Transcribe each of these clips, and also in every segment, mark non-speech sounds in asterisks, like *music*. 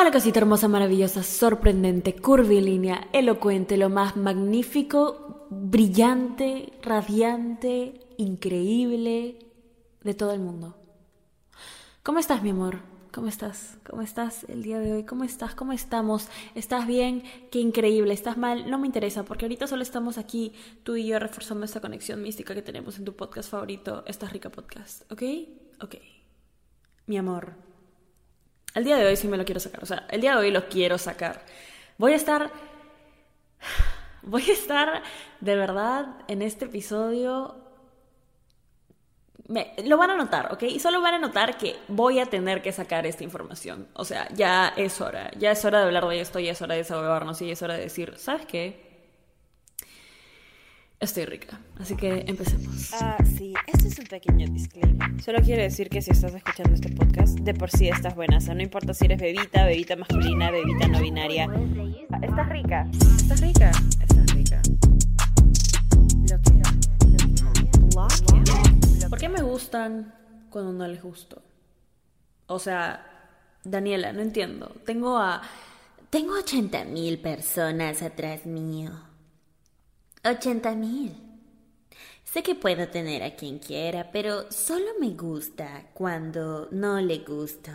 Hola cosita hermosa, maravillosa, sorprendente, curvilínea, elocuente, lo más magnífico, brillante, radiante, increíble de todo el mundo. ¿Cómo estás, mi amor? ¿Cómo estás? ¿Cómo estás el día de hoy? ¿Cómo estás? ¿Cómo estamos? ¿Estás bien? Qué increíble. ¿Estás mal? No me interesa porque ahorita solo estamos aquí, tú y yo, reforzando esta conexión mística que tenemos en tu podcast favorito, Estás Rica Podcast. ¿Ok? Ok. Mi amor, el día de hoy sí me lo quiero sacar. O sea, el día de hoy lo quiero sacar. Voy a estar. *sighs* Voy a estar de verdad en este episodio. Me, lo van a notar, ¿ok? Y solo van a notar que voy a tener que sacar esta información. O sea, ya es hora. Ya es hora de hablar de esto, ya es hora de desahogarnos y es hora de decir, ¿sabes qué? Estoy rica, así que empecemos. Ah, sí, este es un pequeño disclaimer. Solo quiero decir que si estás escuchando este podcast, de por sí estás buena. O sea, no importa si eres bebita, bebita masculina, bebita no binaria. Estás rica. Estás rica. Estás rica. Lo quiero. ¿Por qué me gustan cuando no les gusto? O sea, Daniela, no entiendo. Tengo a... Tengo 80 mil personas atrás mío. 80 mil. Sé que puedo tener a quien quiera, pero solo me gusta cuando no le gusto.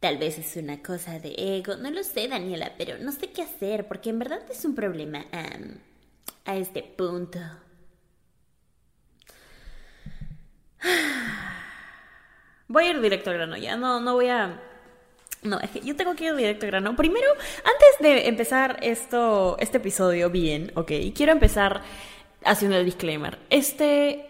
Tal vez es una cosa de ego, no lo sé, Daniela, pero no sé qué hacer porque en verdad es un problema a este punto. *sighs* Voy a ir directo al grano ya, no, no voy a no, es que yo tengo que ir directo al grano. Primero, antes de empezar esto, este episodio bien, ok, quiero empezar haciendo el disclaimer. Este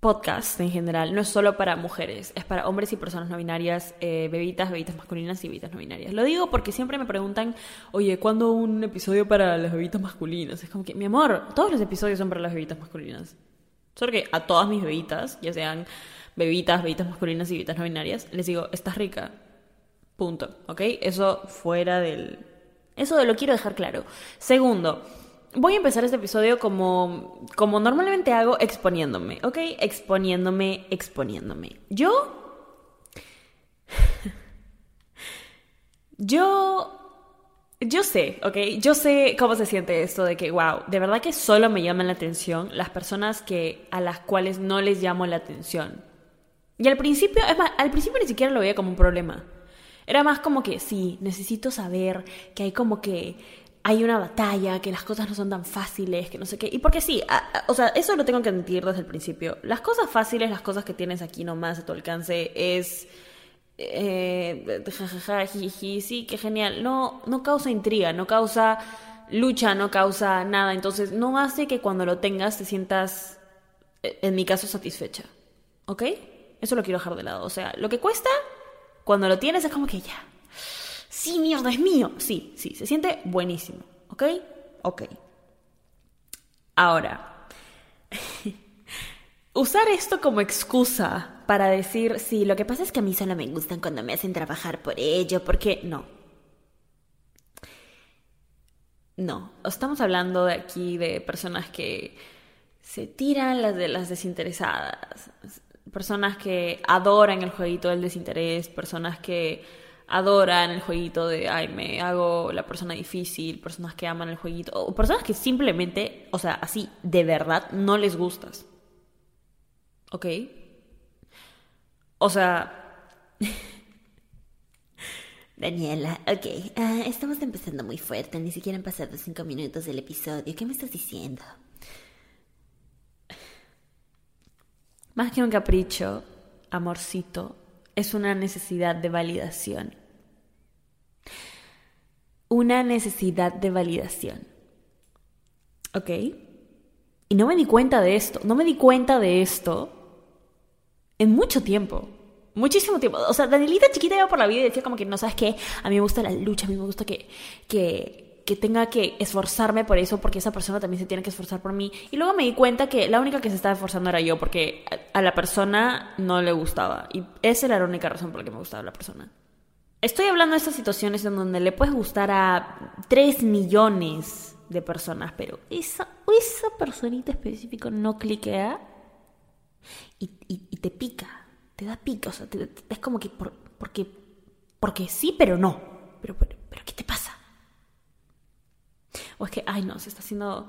podcast en general no es solo para mujeres, es para hombres y personas no binarias, eh, bebitas, bebitas masculinas y bebitas no binarias. Lo digo porque siempre me preguntan, oye, ¿cuándo un episodio para las bebitas masculinas? Es como que, mi amor, todos los episodios son para las bebitas masculinas. Solo que a todas mis bebitas, ya sean bebitas, bebitas masculinas y bebitas no binarias, les digo, estás rica, Punto, ¿ok? Eso fuera del... Eso lo quiero dejar claro. Segundo, voy a empezar este episodio como, como normalmente hago, exponiéndome, ¿ok? Exponiéndome, exponiéndome. Yo... *laughs* Yo... Yo sé, ¿ok? Yo sé cómo se siente esto de que, wow, de verdad que solo me llaman la atención las personas que, a las cuales no les llamo la atención. Y al principio, es más, al principio ni siquiera lo veía como un problema. Era más como que, sí, necesito saber que hay como que hay una batalla, que las cosas no son tan fáciles, que no sé qué. Y porque sí, o sea, eso lo tengo que admitir desde el principio. Las cosas fáciles, las cosas que tienes aquí nomás a tu alcance, es... Eh, jajaja, sí, qué genial. No, no causa intriga, no causa lucha, no causa nada. Entonces, no hace que cuando lo tengas te sientas, eh, en mi caso, satisfecha. ¿Ok? Eso lo quiero dejar de lado. O sea, lo que cuesta cuando lo tienes es como que ya. Sí, mierda, es mío. Sí, sí, se siente buenísimo. ¿Ok? Ok. Ahora, *laughs* usar esto como excusa para decir, sí, lo que pasa es que a mí solo me gustan cuando me hacen trabajar por ello, porque no. No, estamos hablando de aquí de personas que se tiran las de las desinteresadas, personas que adoran el jueguito del desinterés, personas que adoran el jueguito de, ay, me hago la persona difícil, personas que aman el jueguito, o personas que simplemente, o sea, así, de verdad, no les gustas. ¿Ok? O sea... *laughs* Daniela, ok, ah, estamos empezando muy fuerte, ni siquiera han pasado cinco minutos del episodio, ¿qué me estás diciendo? Más que un capricho, amorcito, es una necesidad de validación. Una necesidad de validación. ¿Ok? Y no me di cuenta de esto, no me di cuenta de esto en mucho tiempo. Muchísimo tiempo. O sea, Danielita chiquita iba por la vida y decía como que no sabes qué, a mí me gusta la lucha, a mí me gusta que, que, que tenga que esforzarme por eso porque esa persona también se tiene que esforzar por mí. Y luego me di cuenta que la única que se estaba esforzando era yo porque a la persona no le gustaba. Y esa era la única razón por la que me gustaba la persona. Estoy hablando de estas situaciones en donde le puedes gustar a 3 millones de personas, pero esa, esa personita específica no cliquea y, te pica, te da pica. O sea, es como que por, porque Porque sí, pero no. Pero, pero ¿qué te pasa? O es que, ay no, se está haciendo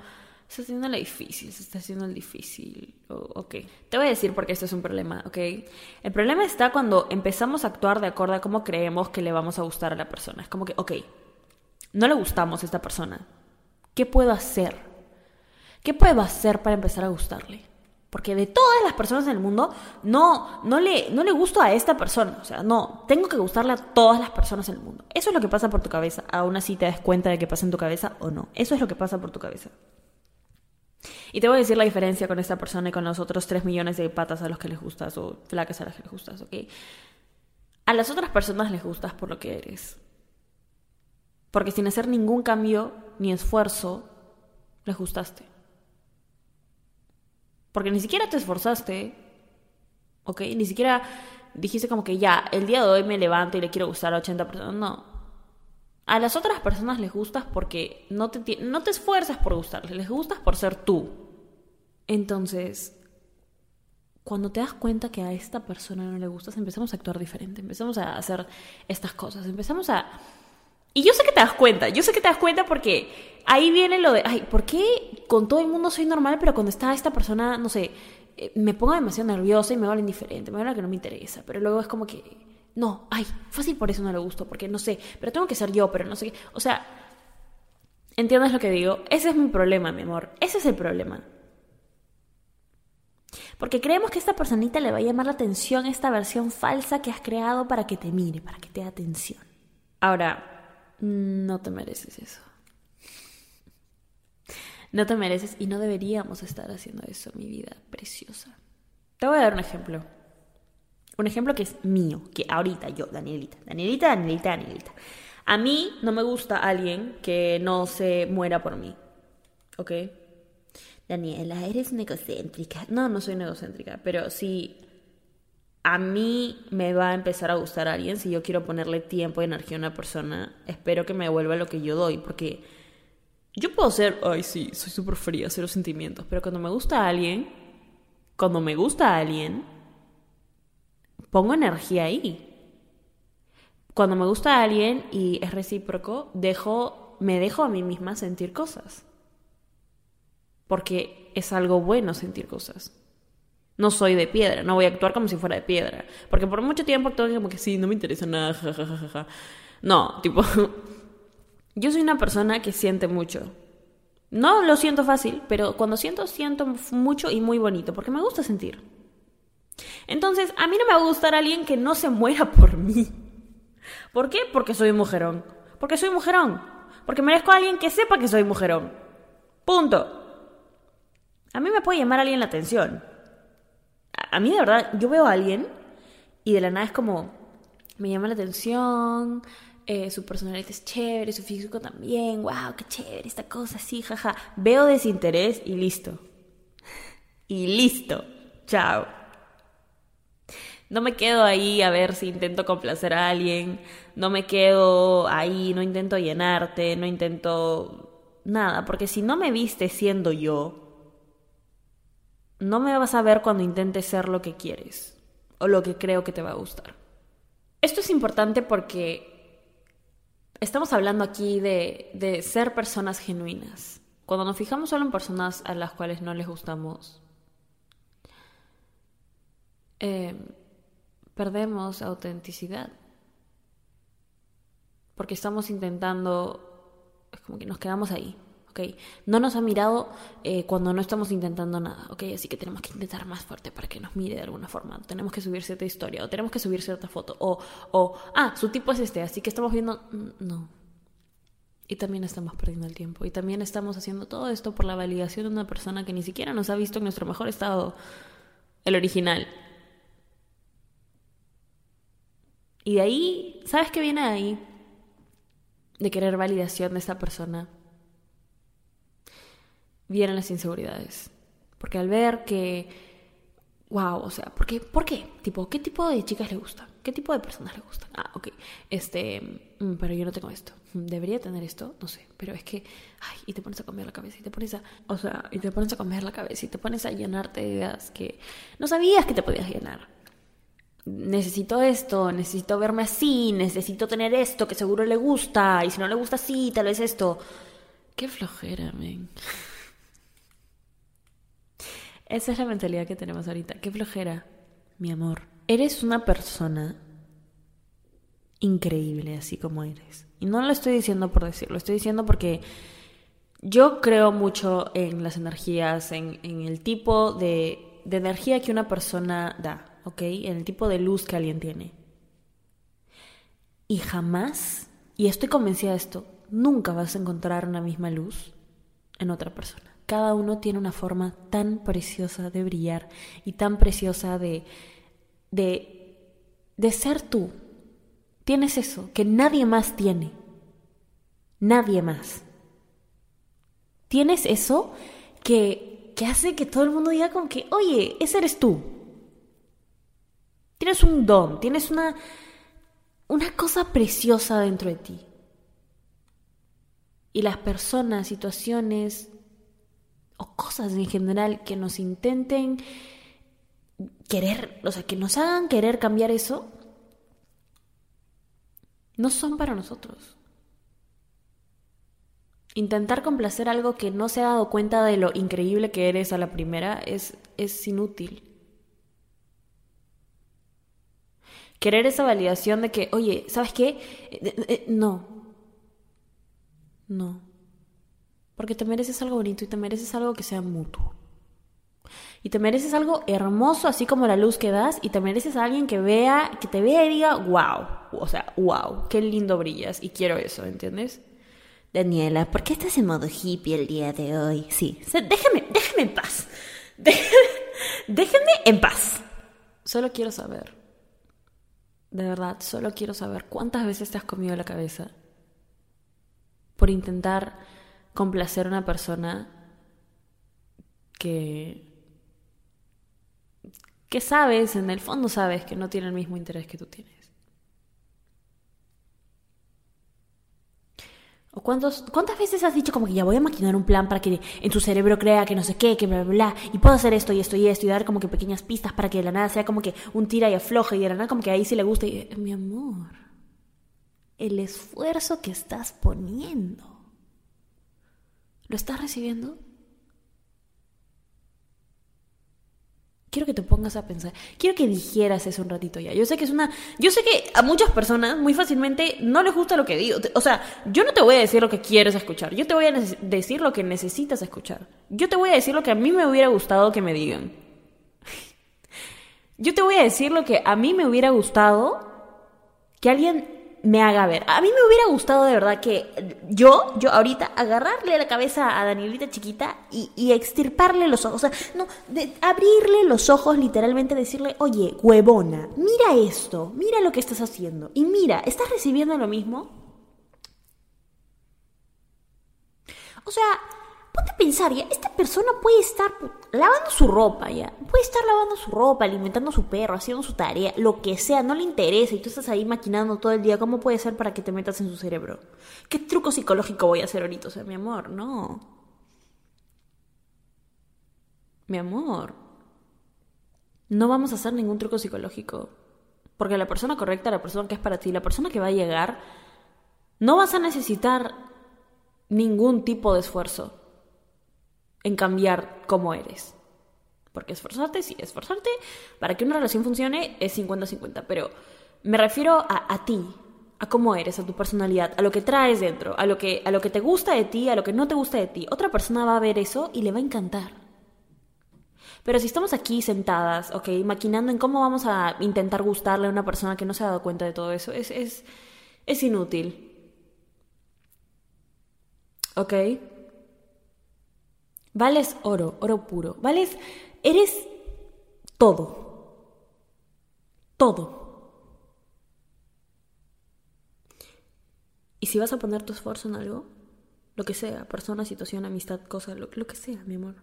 se está haciendo la difícil, se está haciendo el difícil. ok, te voy a decir por qué esto es un problema, ok. El problema está cuando empezamos a actuar de acuerdo a cómo creemos que le vamos a gustar a la persona. Es como que, ok, no le gustamos a esta persona. ¿Qué puedo hacer? ¿Qué puedo hacer para empezar a gustarle? Porque de todas las personas en el mundo, no, no, le, no le gusto a esta persona. O sea, no, tengo que gustarle a todas las personas en el mundo. Eso es lo que pasa por tu cabeza. Aún así te das cuenta de que pasa en tu cabeza o no. Eso es lo que pasa por tu cabeza. Y te voy a decir la diferencia con esta persona y con los otros 3 millones de patas a los que les gustas o flacas a las que les gustas, ¿ok? A las otras personas les gustas por lo que eres. Porque sin hacer ningún cambio ni esfuerzo, les gustaste. Porque ni siquiera te esforzaste, ¿ok? Ni siquiera dijiste como que ya, el día de hoy me levanto y le quiero gustar a 80 personas. No, a las otras personas les gustas porque no te, no te esfuerzas por gustarles, les gustas por ser tú. Entonces, cuando te das cuenta que a esta persona no le gustas, empezamos a actuar diferente, empezamos a hacer estas cosas, empezamos a... Y yo sé que te das cuenta, yo sé que te das cuenta porque ahí viene lo de, ay, ¿por qué con todo el mundo soy normal, pero cuando está esta persona, no sé, eh, me pongo demasiado nerviosa y me va indiferente, me va que no me interesa, pero luego es como que no, ay, fácil por eso no le gusto, porque no sé, pero tengo que ser yo, pero no sé qué. O sea, ¿entiendes lo que digo? Ese es mi problema, mi amor. Ese es el problema. Porque creemos que esta personita le va a llamar la atención esta versión falsa que has creado para que te mire, para que te dé atención. Ahora, no te mereces eso. No te mereces y no deberíamos estar haciendo eso, mi vida preciosa. Te voy a dar un ejemplo. Un ejemplo que es mío, que ahorita yo, Danielita, Danielita, Danielita, Danielita. A mí no me gusta alguien que no se muera por mí. ¿Ok? Daniela, eres una egocéntrica. No, no soy una egocéntrica, pero si a mí me va a empezar a gustar alguien, si yo quiero ponerle tiempo y energía a una persona, espero que me devuelva lo que yo doy, porque yo puedo ser, ay sí, soy súper fría, cero sentimientos, pero cuando me gusta a alguien, cuando me gusta a alguien, pongo energía ahí. Cuando me gusta a alguien y es recíproco, dejo, me dejo a mí misma sentir cosas. Porque es algo bueno sentir cosas. No soy de piedra, no voy a actuar como si fuera de piedra. Porque por mucho tiempo actúo como que sí, no me interesa nada, jajajaja. No, tipo, *laughs* yo soy una persona que siente mucho. No lo siento fácil, pero cuando siento, siento mucho y muy bonito, porque me gusta sentir. Entonces, a mí no me va a gustar alguien que no se muera *laughs* por mí. ¿Por qué? Porque soy mujerón. Porque soy mujerón. Porque merezco a alguien que sepa que soy mujerón. Punto. A mí me puede llamar alguien la atención. A, mí de verdad, yo veo a alguien y de la nada es como, me llama la atención, eh, su personalidad es chévere, su físico también, wow, qué chévere esta cosa, sí, jaja. Veo desinterés y listo. Y listo. Chao. No me quedo ahí a ver si intento complacer a alguien, no me quedo ahí, no intento llenarte, no intento nada, porque si no me viste siendo yo, no me vas a ver cuando intentes ser lo que quieres o lo que creo que te va a gustar. Esto es importante porque estamos hablando aquí de, de ser personas genuinas. Cuando nos fijamos solo en personas a las cuales no les gustamos, eh, perdemos autenticidad. Porque estamos intentando, es como que nos quedamos ahí, No nos ha mirado eh, cuando no estamos intentando nada, ¿ok? Así que tenemos que intentar más fuerte para que nos mire de alguna forma. Tenemos que subir cierta historia, o tenemos que subir cierta foto, o, o, ah, su tipo es este, así que estamos viendo, mm, no. Y también estamos perdiendo el tiempo. Y también estamos haciendo todo esto por la validación de una persona que ni siquiera nos ha visto en nuestro mejor estado, el original. Y de ahí, ¿sabes qué viene de ahí? De querer validación de esta persona. Vienen las inseguridades. Porque al ver que, wow, o sea, ¿por qué? ¿Por qué? Tipo, ¿qué tipo de chicas le gustan? ¿Qué tipo de personas le gustan? Ah, ok. Este, mm, pero yo no tengo esto. Mm, ¿Debería tener esto? No sé. Pero es que, ay, y te pones a comer la cabeza y te pones a, o sea, y te pones a comer la cabeza y te pones a llenarte de ideas que no sabías que te podías llenar. necesito esto, necesito verme así, necesito tener esto que seguro le gusta, y si no le gusta así, tal vez esto. Qué flojera, men. Esa es la mentalidad que tenemos ahorita. Qué flojera, mi amor. Eres una persona increíble así como eres. Y no lo estoy diciendo por decirlo, lo estoy diciendo porque yo creo mucho en las energías, en, el tipo de, de energía que una persona da, ¿ok? En el tipo de luz que alguien tiene. Y jamás, y estoy convencida de esto, nunca vas a encontrar una misma luz en otra persona. Cada uno tiene una forma tan preciosa de brillar y tan preciosa de, de, de ser tú. Tienes eso que nadie más tiene. Nadie más. Tienes eso que, que hace que todo el mundo diga como que, oye, ese eres tú. Tienes un don, tienes una, una cosa preciosa dentro de ti. Y las personas, situaciones o cosas en general que nos intenten querer, o sea, que nos hagan querer cambiar eso, no son para nosotros. Intentar complacer algo que no se ha dado cuenta de lo increíble que eres a la primera es, es inútil. Querer esa validación de que, oye, ¿sabes qué? Eh, eh, no. No. Porque te mereces algo bonito y te mereces algo que sea mutuo. Y te mereces algo hermoso, así como la luz que das, y te mereces a alguien que vea, que te vea y diga, wow, o sea, wow, qué lindo brillas, y quiero eso, ¿entiendes? Daniela, ¿por qué estás en modo hippie el día de hoy? Sí, déjame, déjame en paz. *laughs* Déjenme en paz. Solo quiero saber, de verdad, solo quiero saber cuántas veces te has comido la cabeza por intentar complacer a una persona que que sabes, en el fondo sabes que no tiene el mismo interés que tú tienes. ¿O cuántos, cuántas veces has dicho como que ya voy a maquinar un plan para que en tu cerebro crea que no sé qué, que bla, bla, bla, y puedo hacer esto y esto y esto y dar como que pequeñas pistas para que de la nada sea como que un tira y afloja y de la nada como que ahí sí le guste y, mi amor, el esfuerzo que estás poniendo, ¿lo estás recibiendo? quiero que te pongas a pensar, quiero que dijeras eso un ratito ya. Yo sé que es una, yo sé que a muchas personas muy fácilmente no les gusta lo que digo. O sea, yo no te voy a decir lo que quieres escuchar, yo te voy a decir lo que necesitas escuchar. Yo te voy a decir lo que a mí me hubiera gustado que me digan. *laughs* Yo te voy a decir lo que a mí me hubiera gustado que alguien me haga ver. A mí me hubiera gustado de verdad que yo, yo ahorita, agarrarle la cabeza a Danielita chiquita y, extirparle los ojos. O sea, no, de abrirle los ojos, literalmente decirle, oye, huevona, mira esto, mira lo que estás haciendo. Y mira, ¿estás recibiendo lo mismo? O sea, ponte a pensar, ya, esta persona puede estar lavando su ropa, ya, puede estar lavando su ropa, alimentando su perro, haciendo su tarea, lo que sea, no le interesa y tú estás ahí maquinando todo el día, ¿cómo puede ser para que te metas en su cerebro? ¿Qué truco psicológico voy a hacer ahorita? O sea, mi amor, no. Mi amor, no vamos a hacer ningún truco psicológico. Porque la persona correcta, la persona que es para ti, la persona que va a llegar, no vas a necesitar ningún tipo de esfuerzo en cambiar cómo eres. Porque esforzarte, sí, esforzarte para que una relación funcione es 50-50, pero me refiero a, ti, a cómo eres, a tu personalidad, a lo que traes dentro, a lo que, a lo que te gusta de ti, a lo que no te gusta de ti. Otra persona va a ver eso y le va a encantar. Pero si estamos aquí sentadas, ok, maquinando en cómo vamos a intentar gustarle a una persona que no se ha dado cuenta de todo eso, es, es, es inútil. ¿Ok? Vales oro, oro puro. Vales, eres todo. Todo. Y si vas a poner tu esfuerzo en algo, lo que sea, persona, situación, amistad, cosa, lo, lo que sea, mi amor,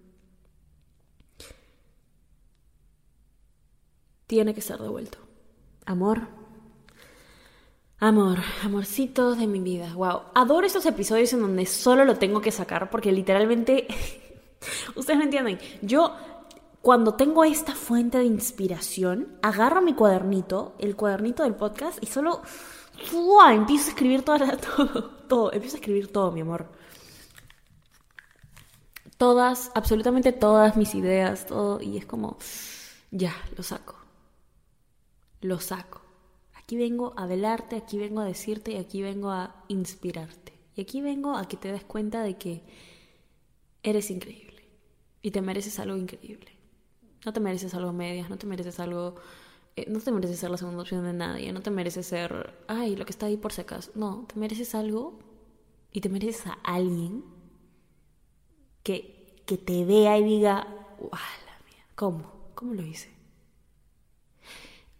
tiene que ser devuelto. Amor. Amor, amorcito de mi vida. Wow. Adoro esos episodios en donde solo lo tengo que sacar porque literalmente Ustedes me entienden. Yo cuando tengo esta fuente de inspiración, agarro mi cuadernito, el cuadernito del podcast, y solo empiezo a escribir todo, *laughs* todo, todo, empiezo a escribir todo, mi amor. Todas, absolutamente todas mis ideas, todo, y es como, ya, lo saco. Lo saco. Aquí vengo a velarte, aquí vengo a decirte y aquí vengo a inspirarte. Y aquí vengo a que te des cuenta de que eres increíble y te mereces algo increíble. No te mereces algo medias, no te mereces algo... eh, no te mereces ser la segunda opción de nadie, no te mereces ser, ay, lo que está ahí por si acaso. No, te mereces algo y te mereces a alguien que, que te vea y diga, ¡Wow, la mía! ¿Cómo? ¿Cómo lo hice?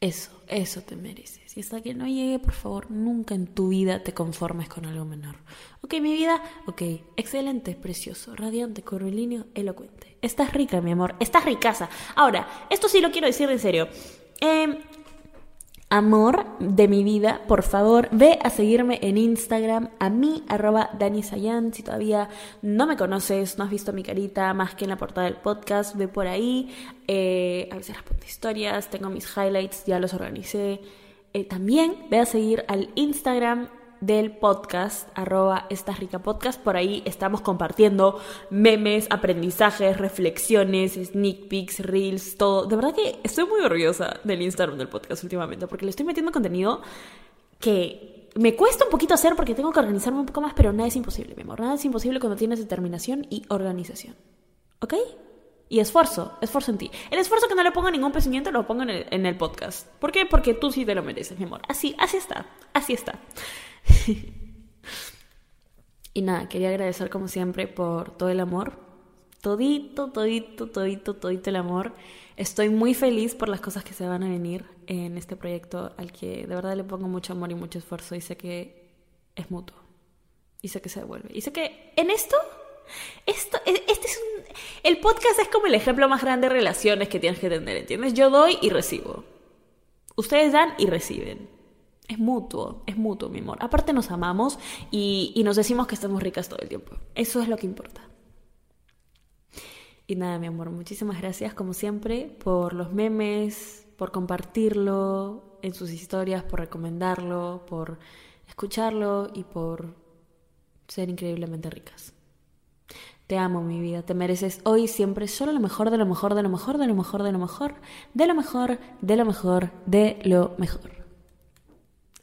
Eso, eso te mereces. Y hasta que no llegue, por favor, nunca en tu vida te conformes con algo menor. Ok, mi vida, ok, excelente, precioso, radiante, curvilíneo, elocuente. Estás rica, mi amor, estás ricaza. Ahora, esto sí lo quiero decir en serio. Eh, amor de mi vida, por favor, ve a seguirme en Instagram, a mí, arroba Dani Sayan. Si todavía no me conoces, no has visto mi carita más que en la portada del podcast, ve por ahí. Eh, a veces las pongo historias, tengo mis highlights, ya los organicé. Eh, también ve a seguir al Instagram del podcast, arroba Estás Rica Podcast. Por ahí estamos compartiendo memes, aprendizajes, reflexiones, sneak peeks, reels, todo. De verdad que estoy muy orgullosa del Instagram del podcast últimamente porque le estoy metiendo contenido que me cuesta un poquito hacer porque tengo que organizarme un poco más, pero nada es imposible, mi amor. Nada es imposible cuando tienes determinación y organización. ¿Ok? Y esfuerzo, esfuerzo en ti. El esfuerzo que no le pongo ningún pensamiento lo pongo en el, en el podcast. ¿Por qué? Porque tú sí te lo mereces, mi amor. Así, así está, así está. *laughs* y nada, quería agradecer como siempre por todo el amor. Todito, todito, todito, todito el amor. Estoy muy feliz por las cosas que se van a venir en este proyecto al que de verdad le pongo mucho amor y mucho esfuerzo y sé que es mutuo. Y sé que se devuelve. Y sé que en esto esto, este es un, el podcast es como el ejemplo más grande de relaciones que tienes que tener, ¿entiendes? Yo doy y recibo. Ustedes dan y reciben. Es mutuo, es mutuo, mi amor. Aparte nos amamos y, nos decimos que estamos ricas todo el tiempo. Eso es lo que importa. Y nada, mi amor, muchísimas gracias como siempre por los memes, por compartirlo en sus historias, por recomendarlo, por escucharlo y por ser increíblemente ricas. Te amo, mi vida. Te mereces hoy siempre solo lo mejor, de lo mejor, de lo mejor, de lo mejor, de lo mejor, de lo mejor, de lo mejor, de lo mejor.